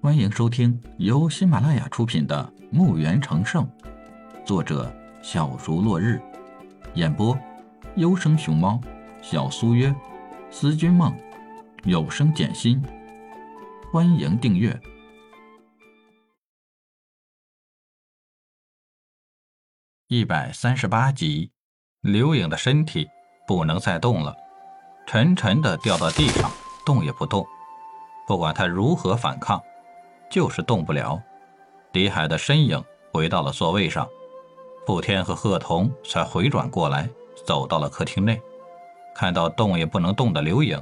欢迎收听由喜马拉雅出品的《墓园成圣》，作者小竹落日，演播优生熊猫、小苏约、思君梦、有声简心。欢迎订阅一百三十八集。刘颖的身体不能再动了，沉沉的掉到地上，动也不动。不管他如何反抗，就是动不了。李海的身影回到了座位上，傅天和贺童才回转过来，走到了客厅内，看到动也不能动的刘颖，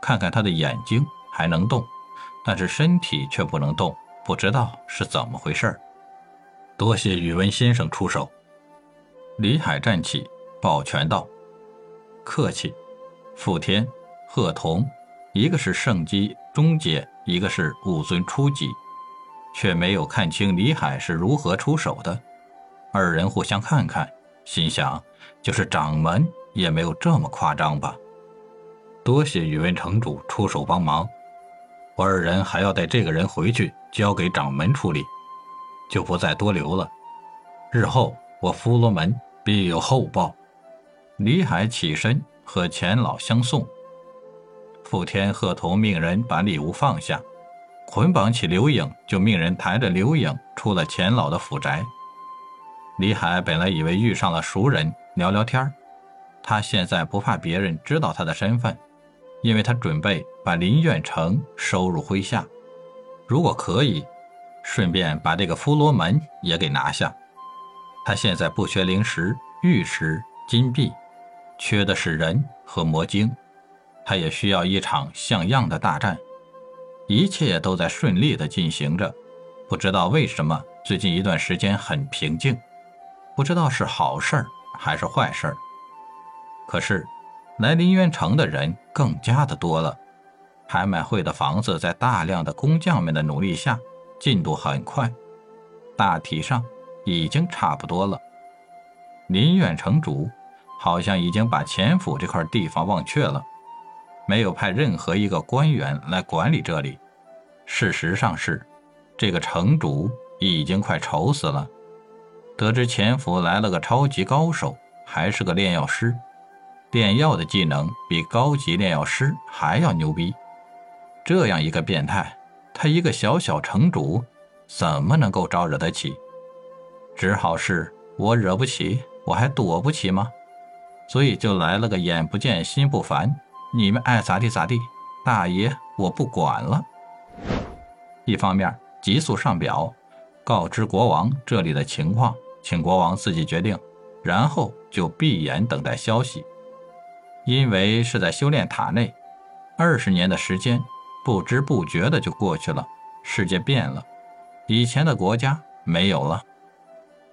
看看他的眼睛还能动，但是身体却不能动，不知道是怎么回事多谢宇文先生出手。李海站起。抱拳道：“客气。”傅天、贺童，一个是圣级中阶，一个是武尊初级，却没有看清李海是如何出手的。二人互相看看，心想：就是掌门也没有这么夸张吧。多谢宇文城主出手帮忙，我二人还要带这个人回去交给掌门处理，就不再多留了。日后我弗罗门必有厚报。李海起身和钱老相送，傅天鹤同命人把礼物放下，捆绑起刘颖，就命人抬着刘颖出了钱老的府宅。李海本来以为遇上了熟人聊聊天他现在不怕别人知道他的身份，因为他准备把林远成收入麾下，如果可以，顺便把这个弗罗门也给拿下。他现在不缺灵石、玉石、金币。缺的是人和魔晶，他也需要一场像样的大战。一切都在顺利的进行着，不知道为什么最近一段时间很平静，不知道是好事还是坏事可是来林渊城的人更加的多了，拍卖会的房子在大量的工匠们的努力下，进度很快，大体上已经差不多了。林苑城主。好像已经把钱府这块地方忘却了，没有派任何一个官员来管理这里。事实上是，这个城主已经快愁死了。得知前府来了个超级高手，还是个炼药师，炼药的技能比高级炼药师还要牛逼。这样一个变态，他一个小小城主，怎么能够招惹得起？只好是我惹不起，我还躲不起吗？所以就来了个眼不见心不烦，你们爱咋地咋地，大爷我不管了。一方面急速上表，告知国王这里的情况，请国王自己决定，然后就闭眼等待消息。因为是在修炼塔内，二十年的时间不知不觉的就过去了，世界变了，以前的国家没有了。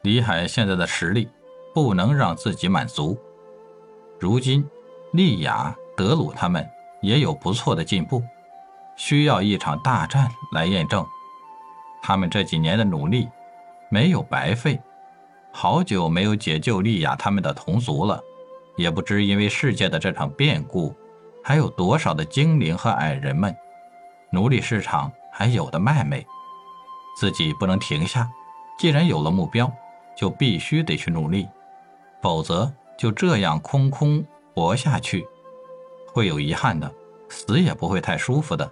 李海现在的实力不能让自己满足。如今，利雅、德鲁他们也有不错的进步，需要一场大战来验证他们这几年的努力没有白费。好久没有解救利亚他们的同族了，也不知因为世界的这场变故，还有多少的精灵和矮人们，奴隶市场还有的卖没？自己不能停下，既然有了目标，就必须得去努力，否则。就这样空空活下去，会有遗憾的，死也不会太舒服的。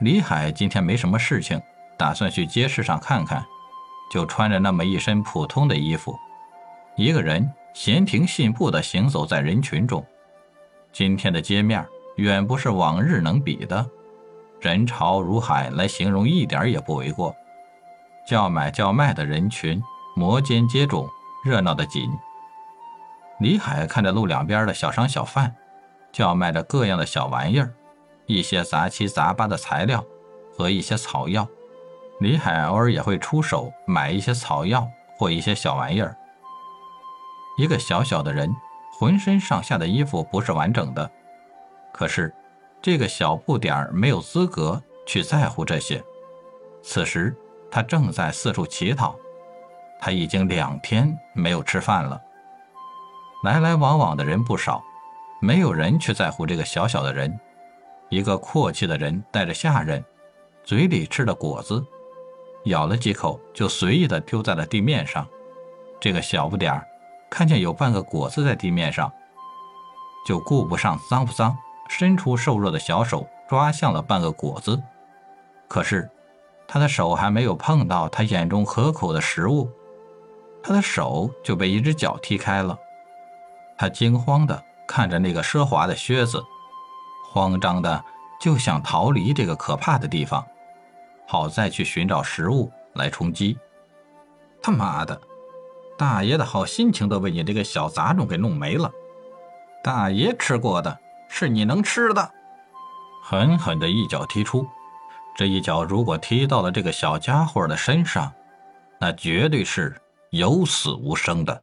李海今天没什么事情，打算去街市上看看，就穿着那么一身普通的衣服，一个人闲庭信步地行走在人群中。今天的街面远不是往日能比的，人潮如海来形容一点也不为过。叫买叫卖的人群摩肩接踵，热闹的紧。李海看着路两边的小商小贩，叫卖着各样的小玩意儿，一些杂七杂八的材料和一些草药。李海偶尔也会出手买一些草药或一些小玩意儿。一个小小的人，浑身上下的衣服不是完整的，可是这个小不点儿没有资格去在乎这些。此时他正在四处乞讨，他已经两天没有吃饭了。来来往往的人不少，没有人去在乎这个小小的人。一个阔气的人带着下人，嘴里吃的果子，咬了几口就随意的丢在了地面上。这个小不点儿看见有半个果子在地面上，就顾不上脏不脏，伸出瘦弱的小手抓向了半个果子。可是，他的手还没有碰到他眼中可口的食物，他的手就被一只脚踢开了。他惊慌的看着那个奢华的靴子，慌张的就想逃离这个可怕的地方。好再去寻找食物来充饥。他妈的，大爷的好心情都被你这个小杂种给弄没了。大爷吃过的是你能吃的。狠狠的一脚踢出，这一脚如果踢到了这个小家伙的身上，那绝对是有死无生的。